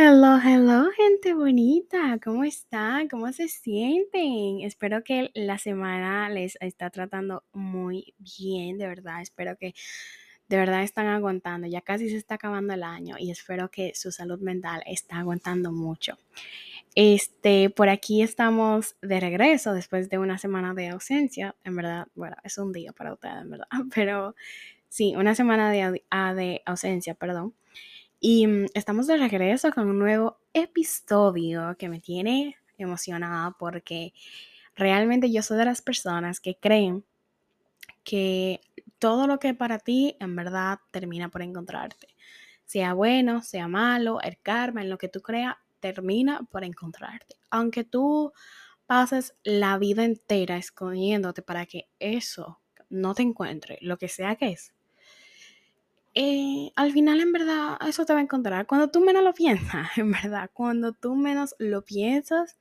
Hello, hello, gente bonita. ¿Cómo están? ¿Cómo se sienten? Espero que la semana les está tratando muy bien, de verdad. Espero que de verdad están aguantando. Ya casi se está acabando el año y espero que su salud mental está aguantando mucho. Este, por aquí estamos de regreso después de una semana de ausencia. En verdad, bueno, es un día para ustedes, en verdad. Pero sí, una semana de, ah, de ausencia, perdón. Y mm, estamos de regreso con un nuevo episodio que me tiene emocionada porque realmente yo soy de las personas que creen que todo lo que para ti en verdad termina por encontrarte. Sea bueno, sea malo, el karma, en lo que tú creas, termina por encontrarte. Aunque tú pases la vida entera escondiéndote para que eso no te encuentre, lo que sea que es, eh, al final en verdad eso te va a encontrar. Cuando tú menos lo piensas, en verdad, cuando tú menos lo piensas,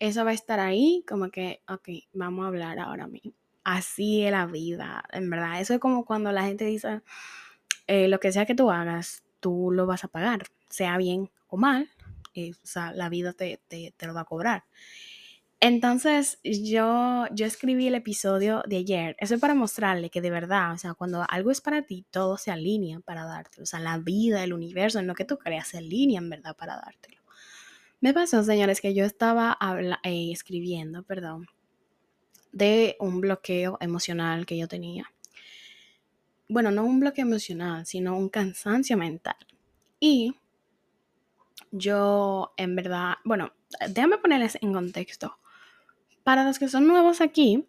eso va a estar ahí como que, ok, vamos a hablar ahora mismo. Así es la vida, en verdad. Eso es como cuando la gente dice, eh, lo que sea que tú hagas, tú lo vas a pagar, sea bien o mal, eh, la vida te, te, te lo va a cobrar. Entonces, yo, yo escribí el episodio de ayer. Eso es para mostrarle que de verdad, o sea, cuando algo es para ti, todo se alinea para dártelo. O sea, la vida, el universo, en lo que tú creas, se alinea en verdad para dártelo. Me pasó, señores, que yo estaba eh, escribiendo, perdón, de un bloqueo emocional que yo tenía. Bueno, no un bloqueo emocional, sino un cansancio mental. Y yo, en verdad, bueno, déjame ponerles en contexto. Para los que son nuevos aquí,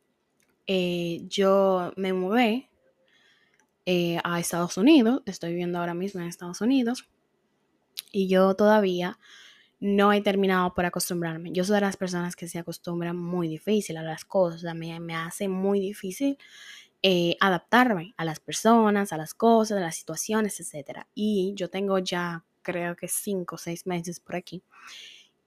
eh, yo me mudé eh, a Estados Unidos, estoy viviendo ahora mismo en Estados Unidos, y yo todavía no he terminado por acostumbrarme. Yo soy de las personas que se acostumbran muy difícil a las cosas, sea, me, me hace muy difícil eh, adaptarme a las personas, a las cosas, a las situaciones, etc. Y yo tengo ya creo que cinco o seis meses por aquí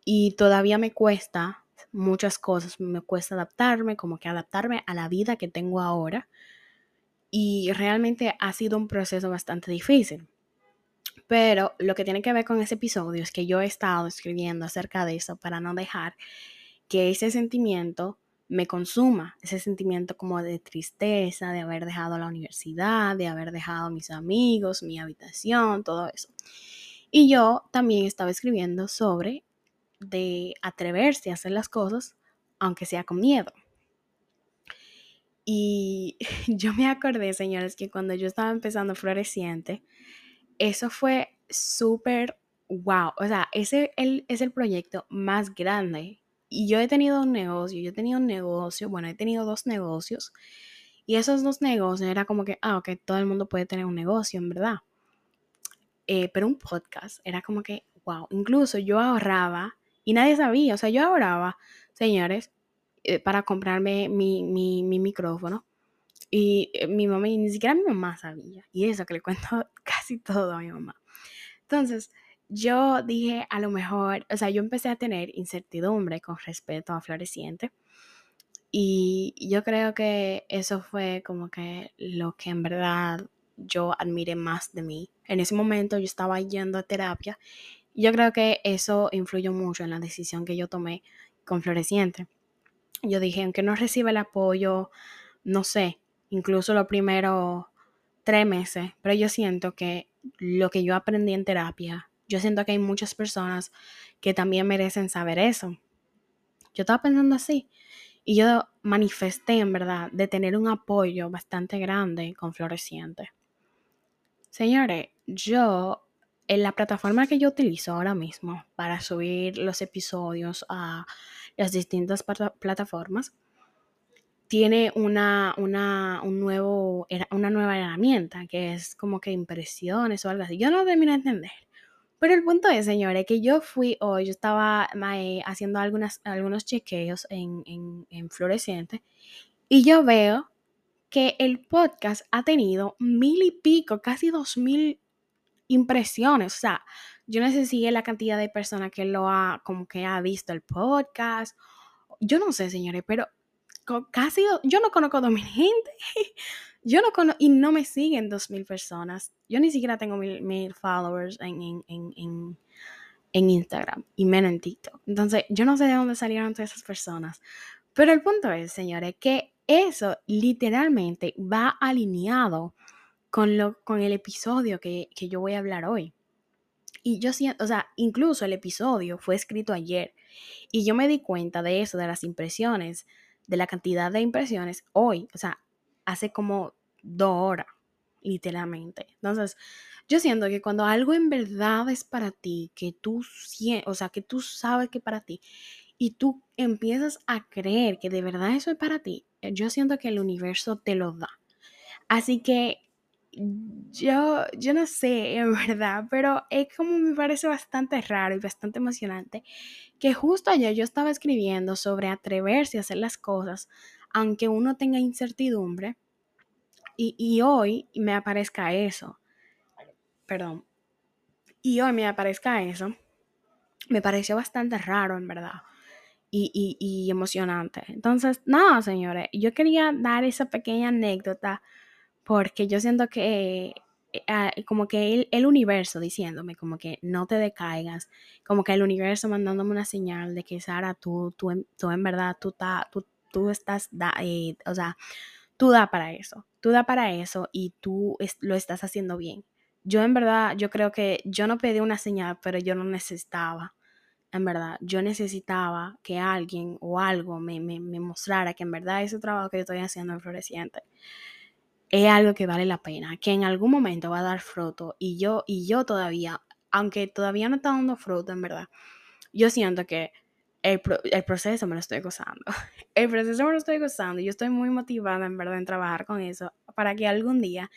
y todavía me cuesta muchas cosas, me cuesta adaptarme, como que adaptarme a la vida que tengo ahora. Y realmente ha sido un proceso bastante difícil. Pero lo que tiene que ver con ese episodio es que yo he estado escribiendo acerca de eso para no dejar que ese sentimiento me consuma, ese sentimiento como de tristeza, de haber dejado la universidad, de haber dejado mis amigos, mi habitación, todo eso. Y yo también estaba escribiendo sobre de atreverse a hacer las cosas, aunque sea con miedo. Y yo me acordé, señores, que cuando yo estaba empezando Floreciente, eso fue súper wow. O sea, ese es el proyecto más grande. Y yo he tenido un negocio, yo he tenido un negocio, bueno, he tenido dos negocios. Y esos dos negocios era como que, ah, ok, todo el mundo puede tener un negocio, en verdad. Eh, pero un podcast era como que, wow, incluso yo ahorraba y nadie sabía, o sea, yo ahorraba, señores, eh, para comprarme mi, mi, mi micrófono. Y eh, mi mamá, y ni siquiera mi mamá sabía. Y eso que le cuento casi todo a mi mamá. Entonces, yo dije, a lo mejor, o sea, yo empecé a tener incertidumbre con respecto a Floreciente. Y yo creo que eso fue como que lo que en verdad yo admiré más de mí. En ese momento yo estaba yendo a terapia yo creo que eso influyó mucho en la decisión que yo tomé con Floreciente. Yo dije, aunque no reciba el apoyo, no sé, incluso los primeros tres meses, pero yo siento que lo que yo aprendí en terapia, yo siento que hay muchas personas que también merecen saber eso. Yo estaba pensando así y yo manifesté en verdad de tener un apoyo bastante grande con Floreciente. Señores, yo en la plataforma que yo utilizo ahora mismo para subir los episodios a las distintas plataformas, tiene una, una, un nuevo, una nueva herramienta que es como que impresiones o algo así. Yo no termino de entender. Pero el punto es, señores, que yo fui hoy, yo estaba haciendo algunas, algunos chequeos en, en, en Floreciente y yo veo que el podcast ha tenido mil y pico, casi dos mil impresiones. O sea, yo no sé si es la cantidad de personas que lo ha, como que ha visto el podcast. Yo no sé, señores, pero casi, yo no conozco dos mil gente. Yo no conozco, y no me siguen dos mil personas. Yo ni siquiera tengo mil, followers en, en, en, en Instagram y menos en TikTok. Entonces, yo no sé de dónde salieron todas esas personas. Pero el punto es, señores, que eso literalmente va alineado con, lo, con el episodio que, que yo voy a hablar hoy. Y yo siento, o sea, incluso el episodio fue escrito ayer. Y yo me di cuenta de eso, de las impresiones, de la cantidad de impresiones hoy, o sea, hace como dos horas, literalmente. Entonces, yo siento que cuando algo en verdad es para ti, que tú, o sea, que tú sabes que para ti, y tú empiezas a creer que de verdad eso es para ti, yo siento que el universo te lo da. Así que yo, yo no sé, en verdad, pero es como me parece bastante raro y bastante emocionante que justo ayer yo estaba escribiendo sobre atreverse a hacer las cosas, aunque uno tenga incertidumbre, y, y hoy me aparezca eso. Perdón. Y hoy me aparezca eso. Me pareció bastante raro, en verdad. Y, y, emocionante. Entonces, nada, señores, yo quería dar esa pequeña anécdota porque yo siento que eh, ah, como que el, el, universo diciéndome como que no te decaigas, como que el universo mandándome una señal de que Sara, tú, tú, tú en verdad, tú, ta, tú, tú estás, da, eh, o sea, tú da para eso, tú da para eso y tú es, lo estás haciendo bien. Yo en verdad, yo creo que yo no pedí una señal, pero yo no necesitaba. En verdad, yo necesitaba que alguien o algo me, me, me mostrara que en verdad ese trabajo que yo estoy haciendo en Floreciente es algo que vale la pena, que en algún momento va a dar fruto y yo, y yo todavía, aunque todavía no está dando fruto en verdad, yo siento que el, el, proceso me lo estoy gozando. El proceso me lo estoy gozando y yo estoy muy motivada en verdad en trabajar con eso para que algún día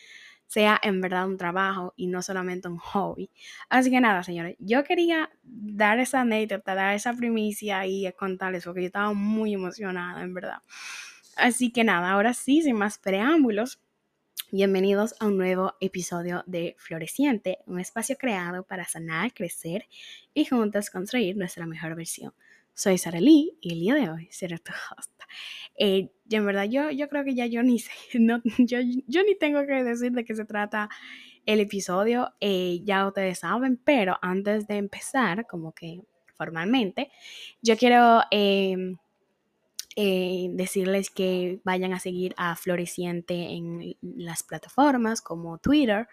sea en verdad un trabajo y no solamente un hobby. Así que nada, señores, yo quería dar esa anécdota, dar esa primicia y contarles porque yo estaba muy emocionada, en verdad. Así que nada, ahora sí, sin más preámbulos, Bienvenidos a un nuevo episodio de Floreciente, un espacio creado para sanar, crecer y juntos construir nuestra mejor versión. Soy Sara Lee y el día de hoy seré tu host. Eh, y en verdad yo, yo creo que ya yo ni sé, no, yo, yo ni tengo que decir de qué se trata el episodio, eh, ya ustedes saben, pero antes de empezar, como que formalmente, yo quiero... Eh, eh, decirles que vayan a seguir a Floreciente en las plataformas como Twitter.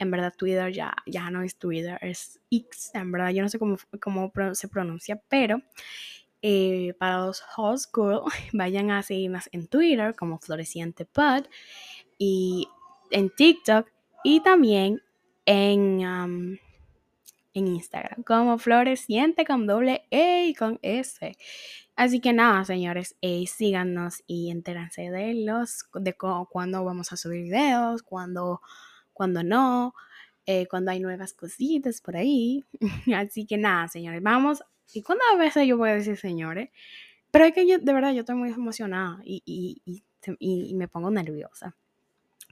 En verdad, Twitter ya, ya no es Twitter, es X. En verdad, yo no sé cómo, cómo se pronuncia, pero eh, para los hot school, vayan a seguirnos en Twitter como Floreciente Pod y en TikTok y también en, en Instagram como Floreciente con doble E y con S. Así que nada, señores, eh, síganos y entérense de los, de cuándo vamos a subir videos, cuándo, cuando no, eh, cuando hay nuevas cositas por ahí. Así que nada, señores, vamos. ¿Y cuántas veces yo voy a decir señores? Pero es que yo, de verdad, yo estoy muy emocionada y, y, y, y me pongo nerviosa.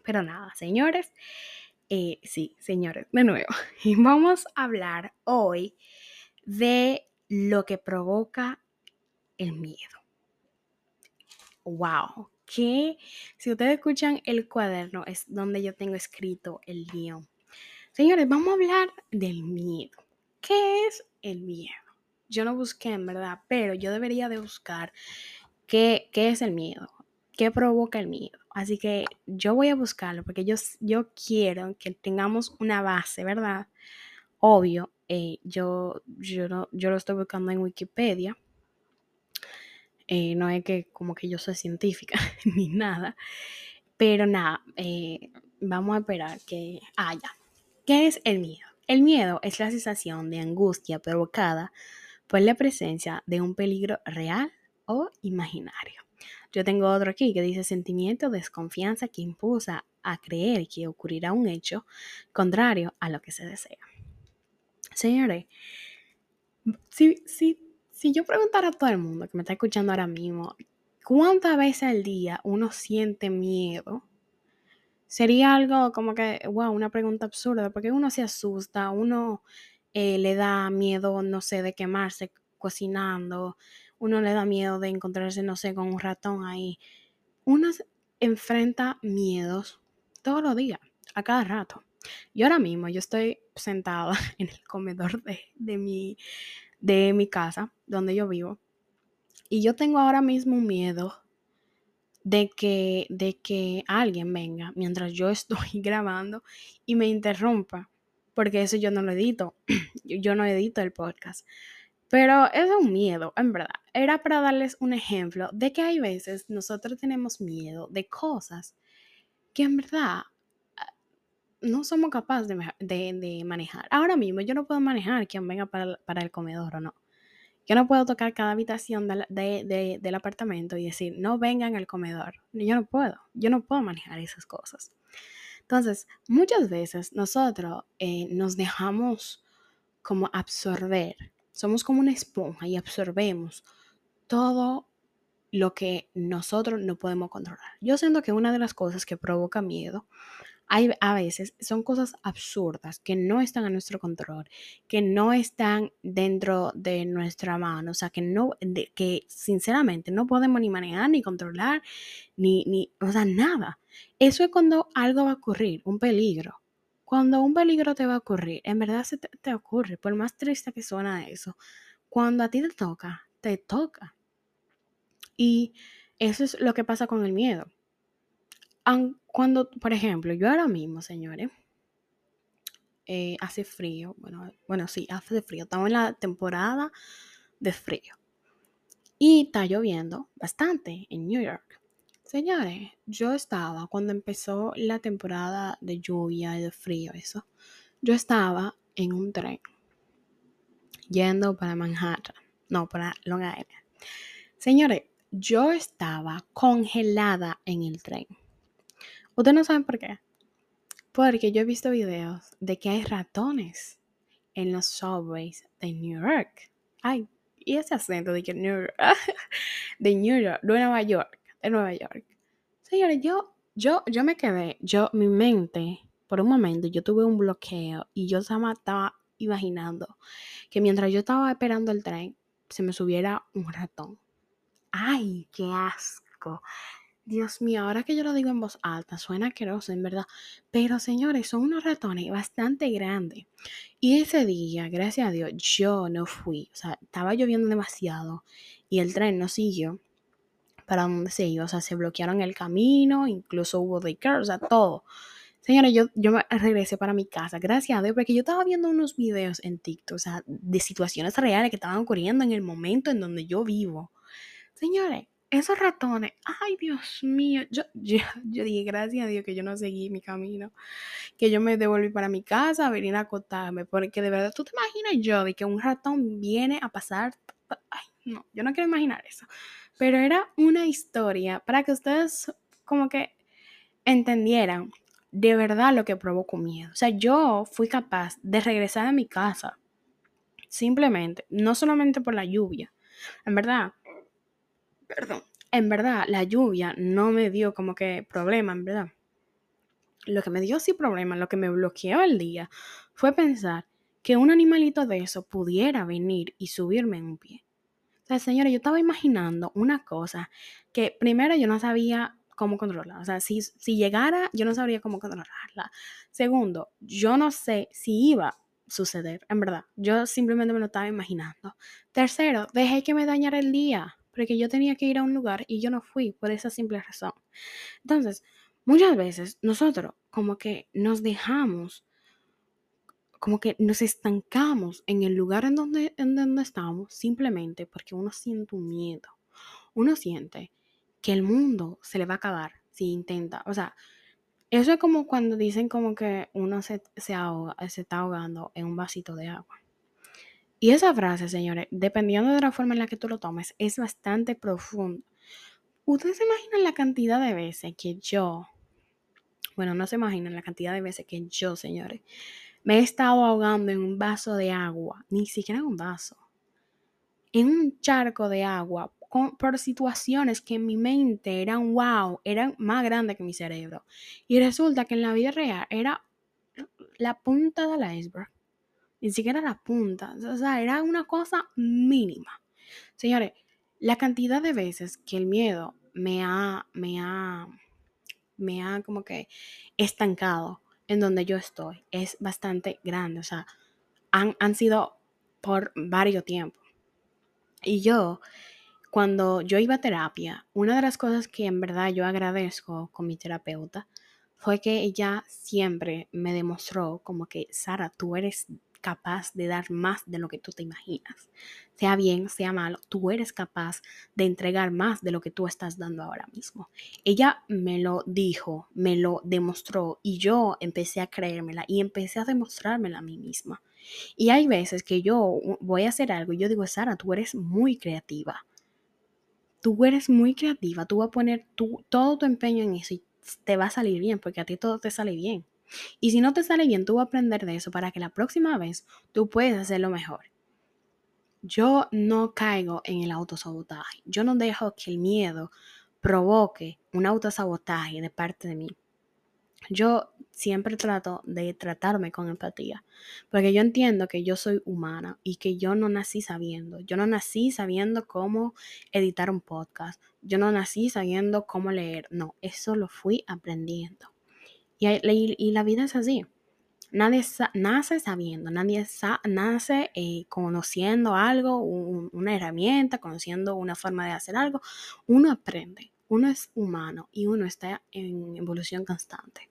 Pero nada, señores, eh, sí, señores, de nuevo, vamos a hablar hoy de lo que provoca el miedo. ¡Wow! Que si ustedes escuchan el cuaderno es donde yo tengo escrito el guion. Señores, vamos a hablar del miedo. ¿Qué es el miedo? Yo no busqué en verdad, pero yo debería de buscar qué, qué es el miedo, qué provoca el miedo. Así que yo voy a buscarlo porque yo, yo quiero que tengamos una base, ¿verdad? Obvio, eh, yo, yo, yo lo estoy buscando en Wikipedia eh, no es que como que yo soy científica ni nada. Pero nada, eh, vamos a esperar que haya. ¿Qué es el miedo? El miedo es la sensación de angustia provocada por la presencia de un peligro real o imaginario. Yo tengo otro aquí que dice sentimiento de desconfianza que impulsa a creer que ocurrirá un hecho contrario a lo que se desea. Señores, si, si si yo preguntara a todo el mundo que me está escuchando ahora mismo, ¿cuántas veces al día uno siente miedo? Sería algo como que, wow, una pregunta absurda, porque uno se asusta, uno eh, le da miedo, no sé, de quemarse cocinando, uno le da miedo de encontrarse, no sé, con un ratón ahí. Uno enfrenta miedos todos los días, a cada rato. Yo ahora mismo, yo estoy sentada en el comedor de, de, mi, de mi casa, donde yo vivo, y yo tengo ahora mismo miedo de que, de que alguien venga mientras yo estoy grabando y me interrumpa, porque eso yo no lo edito, yo no edito el podcast. Pero es un miedo, en verdad. Era para darles un ejemplo de que hay veces nosotros tenemos miedo de cosas que en verdad ah, no somos capaces de, manejar. Ahora mismo yo no puedo manejar quien venga para, para el comedor o no. Yo no puedo tocar cada habitación del apartamento y decir, no vengan al comedor. Yo no puedo, yo no puedo manejar esas cosas. Entonces, muchas veces nosotros eh, nos dejamos como absorber, somos como una esponja y absorbemos todo lo que nosotros no podemos controlar. Yo siento que una de las cosas que provoca miedo hay, a veces son cosas absurdas que no están a nuestro control, que no están dentro de nuestra mano, o sea, que no, que sinceramente no podemos ni manejar, ni controlar, ni, ni, o sea, nada. Eso es cuando algo va a ocurrir, un peligro. Cuando un peligro te va a ocurrir, en verdad se te, te ocurre, por más triste que suena eso, cuando a ti te toca, te toca. Y eso es lo que pasa con el miedo cuando, por ejemplo, yo ahora mismo, señores, eh, hace frío, bueno, bueno, sí, hace frío, estamos en la temporada de frío. Y está lloviendo bastante en New York. Señores, yo estaba, cuando empezó la temporada de lluvia y de frío, eso, yo estaba en un tren yendo para Manhattan, no, para Long Island. Señores, yo estaba congelada en el tren. Ustedes no saben por qué. Porque yo he visto videos de que hay ratones en los subways de New York. Ay, y ese acento de que New York, de New York, de Nueva York, de Nueva York. Señores, yo, yo, yo me quedé, yo, mi mente, por un momento, yo tuve un bloqueo y yo estaba imaginando que mientras yo estaba esperando el tren, se me subiera un ratón. Ay, qué asco. Dios mío, ahora que yo lo digo en voz alta, suena asqueroso, en verdad. Pero señores, son unos ratones bastante grandes. Y ese día, gracias a Dios, yo no fui. O sea, estaba lloviendo demasiado y el tren no siguió para donde se iba. O sea, se bloquearon el camino, incluso hubo daycare, o sea, todo. Señores, yo, yo me regresé para mi casa, gracias a Dios, porque yo estaba viendo unos videos en TikTok, o sea, de situaciones reales que estaban ocurriendo en el momento en donde yo vivo. Señores, esos ratones, ay Dios mío, yo, yo, yo, dije gracias a Dios que yo no seguí mi camino, que yo me devolví para mi casa a venir a acotarme, porque de verdad tú te imaginas yo de que un ratón viene a pasar, ay no, yo no quiero imaginar eso, pero era una historia para que ustedes como que entendieran de verdad lo que provocó miedo. O sea, yo fui capaz de regresar a mi casa simplemente, no solamente por la lluvia, en verdad perdón, en verdad la lluvia no me dio como que problema, en verdad. Lo que me dio sí problema, lo que me bloqueó el día, fue pensar que un animalito de eso pudiera venir y subirme en un pie. O sea, señora, yo estaba imaginando una cosa que primero yo no sabía cómo controlarla. O sea, si, si llegara, yo no sabría cómo controlarla. Segundo, yo no sé si iba a suceder, en verdad. Yo simplemente me lo estaba imaginando. Tercero, dejé que me dañara el día porque yo tenía que ir a un lugar y yo no fui por esa simple razón. Entonces, muchas veces nosotros como que nos dejamos, como que nos estancamos en el lugar en donde, en donde estamos simplemente porque uno siente un miedo. Uno siente que el mundo se le va a acabar si intenta. O sea, eso es como cuando dicen como que uno se, se, ahoga, se está ahogando en un vasito de agua. Y esa frase, señores, dependiendo de la forma en la que tú lo tomes, es bastante profunda. Ustedes se imaginan la cantidad de veces que yo, bueno, no se imaginan la cantidad de veces que yo, señores, me he estado ahogando en un vaso de agua, ni siquiera en un vaso, en un charco de agua, por situaciones que en mi mente eran wow, eran más grandes que mi cerebro. Y resulta que en la vida real era la punta del iceberg ni siquiera la punta, o sea, era una cosa mínima. Señores, la cantidad de veces que el miedo me ha, me ha, me ha como que estancado en donde yo estoy es bastante grande, o sea, han, han sido por varios tiempos. Y yo, cuando yo iba a terapia, una de las cosas que en verdad yo agradezco con mi terapeuta fue que ella siempre me demostró como que, Sara, tú eres capaz de dar más de lo que tú te imaginas. Sea bien, sea malo, tú eres capaz de entregar más de lo que tú estás dando ahora mismo. Ella me lo dijo, me lo demostró y yo empecé a creérmela y empecé a demostrármela a mí misma. Y hay veces que yo voy a hacer algo y yo digo, Sara, tú eres muy creativa. Tú eres muy creativa, tú vas a poner todo tu empeño en eso y te va a salir bien, porque a ti todo te sale bien. Y si no te sale bien, tú vas a aprender de eso para que la próxima vez tú puedas hacerlo mejor. Yo no caigo en el autosabotaje. Yo no dejo que el miedo provoque un autosabotaje de parte de mí. Yo siempre trato de tratarme con empatía, porque yo entiendo que yo soy humana y que yo no nací sabiendo. Yo no nací sabiendo cómo editar un podcast. Yo no nací sabiendo cómo leer. No, eso lo fui aprendiendo. Y, la vida es así. Nadie nace sabiendo, nadie nace eh, conociendo algo, una herramienta, conociendo una forma de hacer algo. Uno aprende, uno es humano y uno está en evolución constante.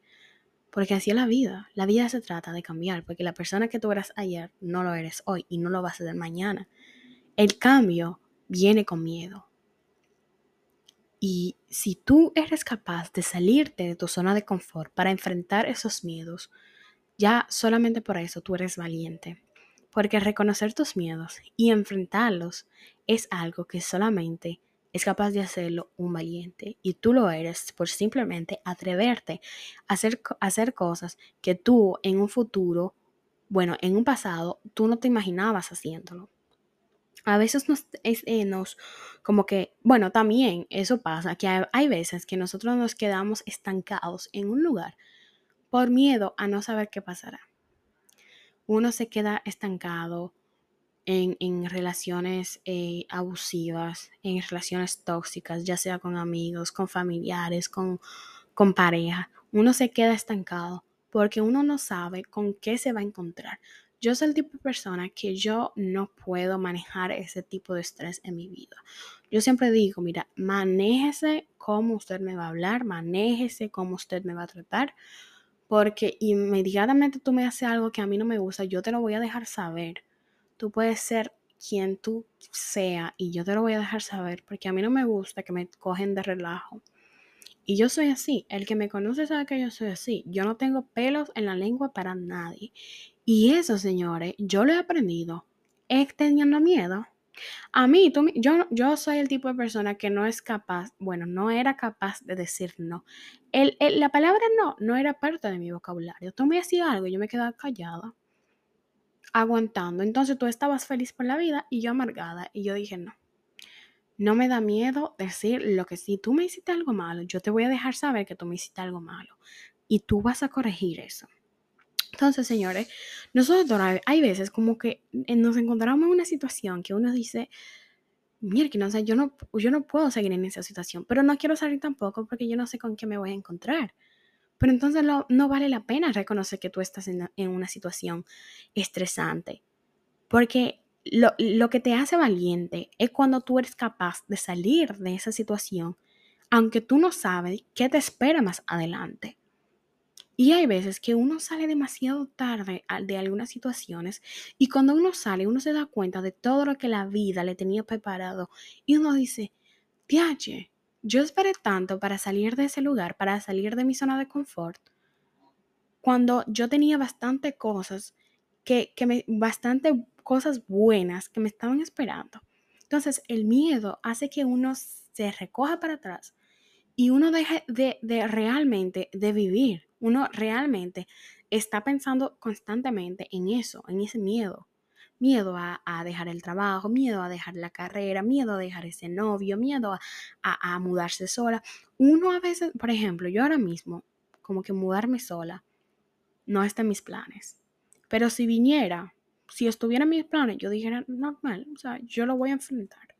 Porque así es la vida. La vida se trata de cambiar, porque la persona que tú eras ayer no lo eres hoy y no lo vas a ser mañana. El cambio viene con miedo. Y si tú eres capaz de salirte de tu zona de confort para enfrentar esos miedos, ya solamente por eso tú eres valiente. Porque reconocer tus miedos y enfrentarlos es algo que solamente es capaz de hacerlo un valiente. Y tú lo eres por simplemente atreverte a hacer, hacer cosas que tú en un futuro, bueno, en un pasado, tú no te imaginabas haciéndolo a veces eh, nos, como que, bueno, también eso pasa, que hay, veces que nosotros nos quedamos estancados en un lugar por miedo a no saber qué pasará. Uno se queda estancado en, en relaciones eh, abusivas, en relaciones tóxicas, ya sea con amigos, con familiares, con, con pareja. Uno se queda estancado porque uno no sabe con qué se va a encontrar. Yo soy el tipo de persona que yo no puedo manejar ese tipo de estrés en mi vida. Yo siempre digo, mira, manéjese cómo usted me va a hablar, manéjese cómo usted me va a tratar, porque inmediatamente tú me haces algo que a mí no me gusta, yo te lo voy a dejar saber. Tú puedes ser quien tú sea y yo te lo voy a dejar saber porque a mí no me gusta que me cogen de relajo. Y yo soy así. El que me conoce sabe que yo soy así. Yo no tengo pelos en la lengua para nadie. Y eso, señores, yo lo he aprendido es teniendo miedo. A mí, tú, yo, yo soy el tipo de persona que no es capaz, bueno, no era capaz de decir no. El, la palabra no no era parte de mi vocabulario. Tú me hacías algo y yo me quedaba callada, aguantando. Entonces tú estabas feliz por la vida y yo amargada. Y yo dije, no, no me da miedo decir lo que si tú me hiciste algo malo, yo te voy a dejar saber que tú me hiciste algo malo. Y tú vas a corregir eso. Entonces, señores, nosotros hay veces como que eh, nos encontramos en una situación que uno dice, mira, no sé, yo no, yo no puedo seguir en esa situación, pero no quiero salir tampoco porque yo no sé con qué me voy a encontrar. Pero entonces no vale la pena reconocer que tú estás en, en una situación estresante, porque lo, lo que te hace valiente es cuando tú eres capaz de salir de esa situación, aunque tú no sabes qué te espera más adelante. Y hay veces que uno sale demasiado tarde de algunas situaciones y cuando uno sale uno se da cuenta de todo lo que la vida le tenía preparado y uno dice, tiache, yo esperé tanto para salir de ese lugar, para salir de mi zona de confort, cuando yo tenía bastante cosas que, que me, bastante cosas buenas que me estaban esperando. Entonces el miedo hace que uno se recoja para atrás y uno deje de, de realmente de vivir uno realmente está pensando constantemente en eso, en ese miedo. Miedo a, dejar el trabajo, miedo a dejar la carrera, miedo a dejar ese novio, miedo a, mudarse sola. Uno a veces, por ejemplo, yo ahora mismo, como que mudarme sola, no está en mis planes. Pero si viniera, si estuviera en mis planes, yo dijera, normal, o sea, yo lo voy a enfrentar.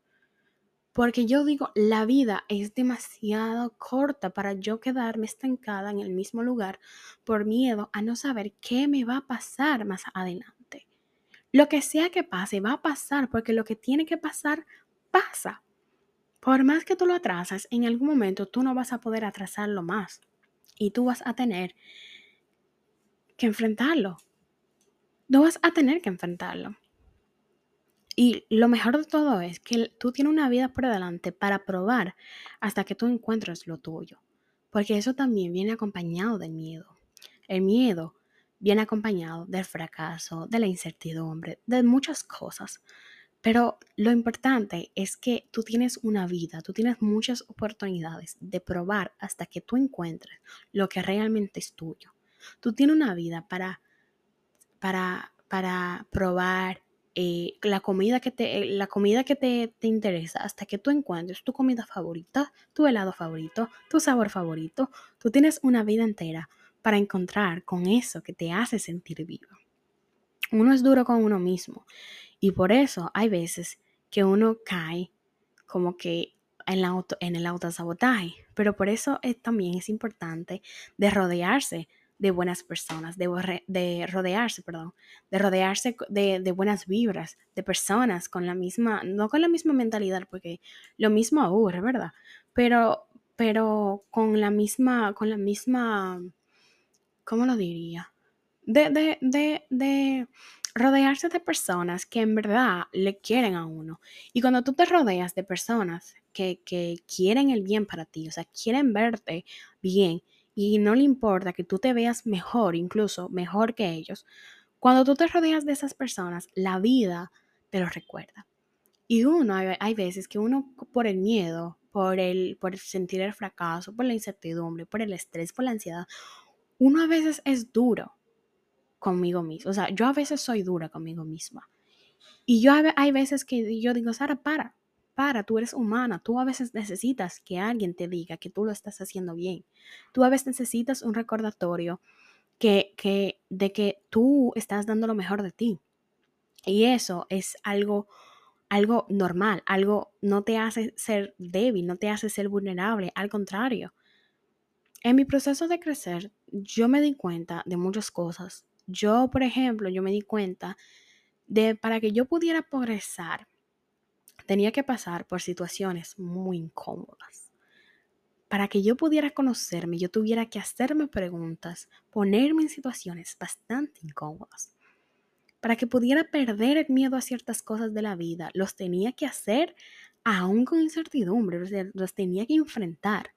Porque yo digo, la vida es demasiado corta para yo quedarme estancada en el mismo lugar por miedo a no saber qué me va a pasar más adelante. Lo que sea que pase, va a pasar porque lo que tiene que pasar, pasa. Por más que tú lo atrasas, en algún momento tú no vas a poder atrasarlo más. Y tú vas a tener que enfrentarlo. No vas a tener que enfrentarlo. Y lo mejor de todo es que tú tienes una vida por delante para probar hasta que tú encuentres lo tuyo. Porque eso también viene acompañado del miedo. El miedo viene acompañado del fracaso, de la incertidumbre, de muchas cosas. Pero lo importante es que tú tienes una vida, tú tienes muchas oportunidades de probar hasta que tú encuentres lo que realmente es tuyo. Tú tienes una vida para, para, para probar, eh, la comida que, te, la comida que te, te, interesa hasta que tú encuentres tu comida favorita, tu helado favorito, tu sabor favorito. Tú tienes una vida entera para encontrar con eso que te hace sentir vivo. Uno es duro con uno mismo y por eso hay veces que uno cae como que en, la auto, en el autosabotaje, pero por eso es, también es importante de rodearse de buenas personas, de, de rodearse, perdón, de rodearse de, de, buenas vibras, de personas con la misma, no con la misma mentalidad, porque lo mismo aburre, ¿verdad? Pero, pero con la misma, con la misma, ¿cómo lo diría? De, de, de, de rodearse de personas que en verdad le quieren a uno. Y cuando tú te rodeas de personas que, que quieren el bien para ti, o sea, quieren verte bien, y no le importa que tú te veas mejor, incluso mejor que ellos, cuando tú te rodeas de esas personas, la vida te lo recuerda. Y uno, hay, veces que uno por el miedo, por el, por sentir el fracaso, por la incertidumbre, por el estrés, por la ansiedad, uno a veces es duro conmigo mismo. O sea, yo a veces soy dura conmigo misma. Y yo hay veces que yo digo, Sara, para, para, tú eres humana, tú a veces necesitas que alguien te diga que tú lo estás haciendo bien. Tú a veces necesitas un recordatorio que, que, de que tú estás dando lo mejor de ti. Y eso es algo, algo normal, algo no te hace ser débil, no te hace ser vulnerable, al contrario. En mi proceso de crecer, yo me di cuenta de muchas cosas. Yo, por ejemplo, yo me di cuenta de para que yo pudiera progresar, tenía que pasar por situaciones muy incómodas. Para que yo pudiera conocerme, yo tuviera que hacerme preguntas, ponerme en situaciones bastante incómodas. Para que pudiera perder el miedo a ciertas cosas de la vida, los tenía que hacer aún con incertidumbre, los, tenía que enfrentar.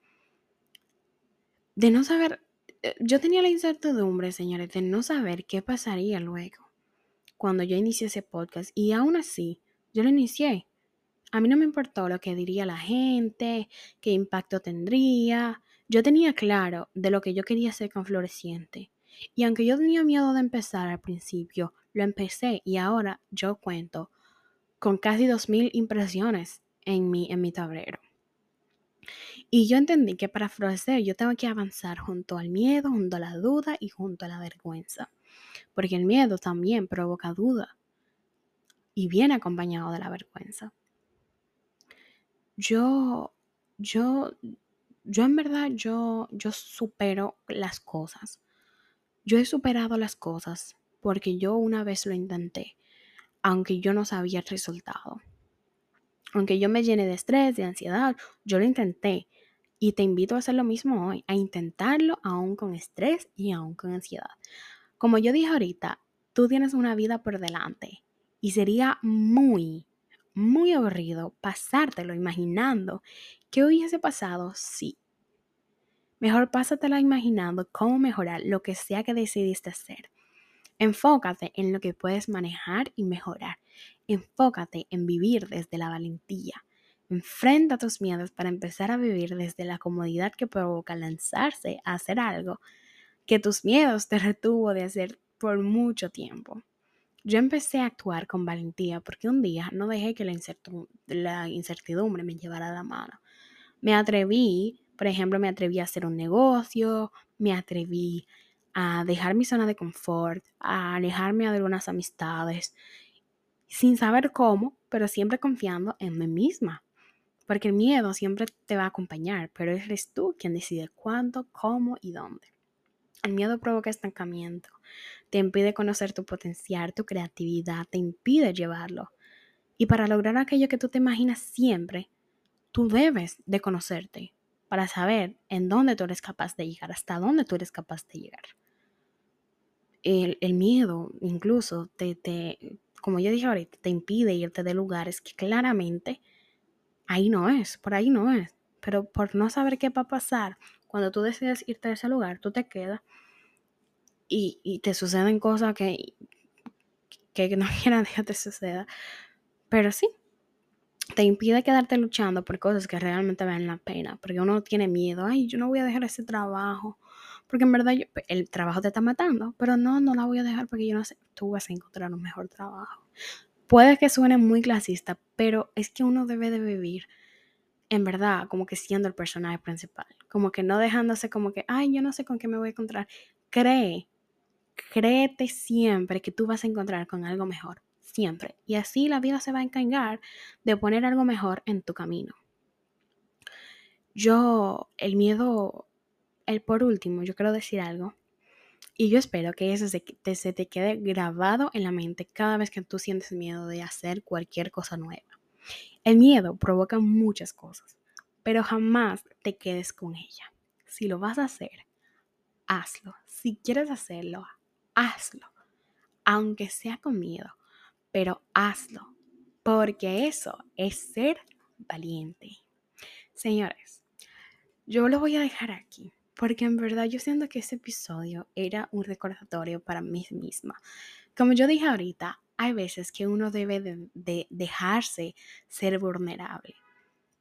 De no saber, eh, yo tenía la incertidumbre, señores, de no saber qué pasaría luego cuando yo inicié ese podcast y aún así yo lo inicié a mí no me importó lo que diría la gente, qué impacto tendría. Yo tenía claro de lo que yo quería hacer con Floreciente. Y aunque yo tenía miedo de empezar al principio, lo empecé y ahora yo cuento con casi 2.000 impresiones en mi, en mi tablero. Y yo entendí que para florecer yo tengo que avanzar junto al miedo, junto a la duda y junto a la vergüenza. Porque el miedo también provoca duda y viene acompañado de la vergüenza yo, yo, yo en verdad, yo, yo supero las cosas. Yo he superado las cosas porque yo una vez lo intenté, aunque yo no sabía el resultado. Aunque yo me llené de estrés, de ansiedad, yo lo intenté. Y te invito a hacer lo mismo hoy, a intentarlo aún con estrés y aún con ansiedad. Como yo dije ahorita, tú tienes una vida por delante y sería muy, muy aburrido pasártelo imaginando qué hubiese pasado si. Mejor pásatelo imaginando cómo mejorar lo que sea que decidiste hacer. Enfócate en lo que puedes manejar y mejorar. Enfócate en vivir desde la valentía. Enfrenta tus miedos para empezar a vivir desde la comodidad que provoca lanzarse a hacer algo que tus miedos te retuvo de hacer por mucho tiempo. Yo empecé a actuar con valentía porque un día no dejé que la incertidumbre, me llevara a la mano. Me atreví, por ejemplo, me atreví a hacer un negocio, me atreví a dejar mi zona de confort, a alejarme de algunas amistades, sin saber cómo, pero siempre confiando en mí misma. Porque el miedo siempre te va a acompañar, pero eres tú quien decide cuándo, cómo y dónde. El miedo provoca estancamiento, te impide conocer tu potencial, tu creatividad, te impide llevarlo. Y para lograr aquello que tú te imaginas siempre, tú debes de conocerte para saber en dónde tú eres capaz de llegar, hasta dónde tú eres capaz de llegar. El, el miedo incluso te, te, como yo dije ahorita, te impide irte de lugares que claramente ahí no es, por ahí no es. Pero por no saber qué va a pasar, cuando tú decides irte a ese lugar, tú te quedas y, te suceden cosas que, que no quieran que te suceda. Pero sí, te impide quedarte luchando por cosas que realmente valen la pena, porque uno tiene miedo, ay, yo no voy a dejar ese trabajo, porque en verdad el trabajo te está matando, pero no, no la voy a dejar porque yo no sé, tú vas a encontrar un mejor trabajo. Puede que suene muy clasista, pero es que uno debe de vivir en verdad como que siendo el personaje principal, como que no dejándose como que, ay, yo no sé con qué me voy a encontrar. Cree, créete siempre que tú vas a encontrar con algo mejor siempre. Y así la vida se va a encargar de poner algo mejor en tu camino. Yo, el miedo, el por último, yo quiero decir algo. Y yo espero que eso se te, se te quede grabado en la mente cada vez que tú sientes miedo de hacer cualquier cosa nueva. El miedo provoca muchas cosas, pero jamás te quedes con ella. Si lo vas a hacer, hazlo. Si quieres hacerlo, hazlo. Aunque sea con miedo, pero hazlo, porque eso es ser valiente. Señores, yo lo voy a dejar aquí, porque en verdad yo siento que ese episodio era un recordatorio para mí misma. Como yo dije ahorita, hay veces que uno debe de, de dejarse ser vulnerable,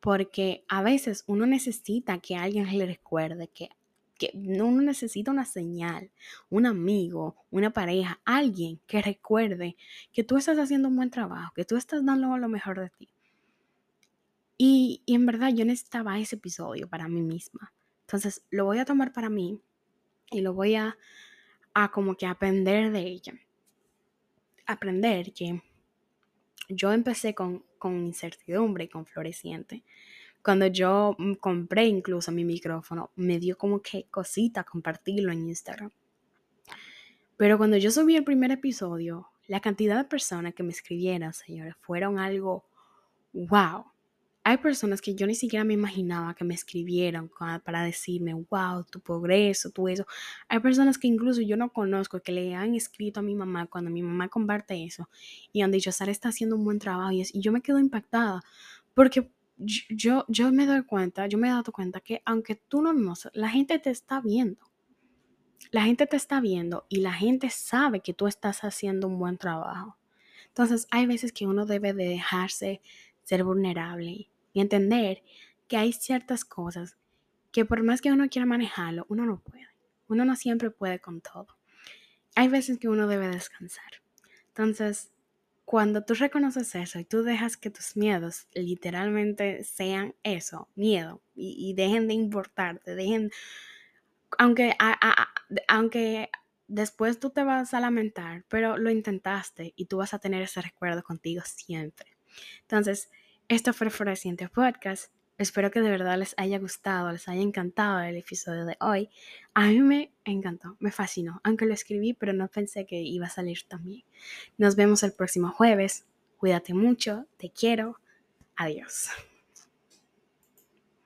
porque a veces uno necesita que alguien le recuerde que que uno necesita una señal, un amigo, una pareja, alguien que recuerde que tú estás haciendo un buen trabajo, que tú estás dando lo mejor de ti. Y, en verdad yo necesitaba ese episodio para mí misma. Entonces lo voy a tomar para mí y lo voy a, a como que aprender de ella. Aprender que yo empecé con, con incertidumbre y con floreciente cuando yo mm, compré incluso mi micrófono, me dio como que cosita compartirlo en Instagram. Pero cuando yo subí el primer episodio, la cantidad de personas que me escribieron, señores, fueron algo wow. Hay personas que yo ni siquiera me imaginaba que me escribieron para decirme, wow, tu progreso, tu eso. Hay personas que incluso yo no conozco que le han escrito a mi mamá cuando mi mamá comparte eso y han dicho, Sara está haciendo un buen trabajo y, yo me quedo impactada porque yo, yo me doy cuenta, yo me he dado cuenta que aunque tú no lo la gente te está viendo. La gente te está viendo y la gente sabe que tú estás haciendo un buen trabajo. Entonces hay veces que uno debe de dejarse ser vulnerable y entender que hay ciertas cosas que por más que uno quiera manejarlo, uno no puede. Uno no siempre puede con todo. Hay veces que uno debe descansar. Entonces, cuando tú reconoces eso y tú dejas que tus miedos literalmente sean eso, miedo, y, dejen de importarte, dejen, aunque, aunque después tú te vas a lamentar, pero lo intentaste y tú vas a tener ese recuerdo contigo siempre. Entonces, esto fue Floreciente Podcast. Espero que de verdad les haya gustado, les haya encantado el episodio de hoy. A mí me encantó, me fascinó, aunque lo escribí, pero no pensé que iba a salir también. Nos vemos el próximo jueves. Cuídate mucho, te quiero. Adiós.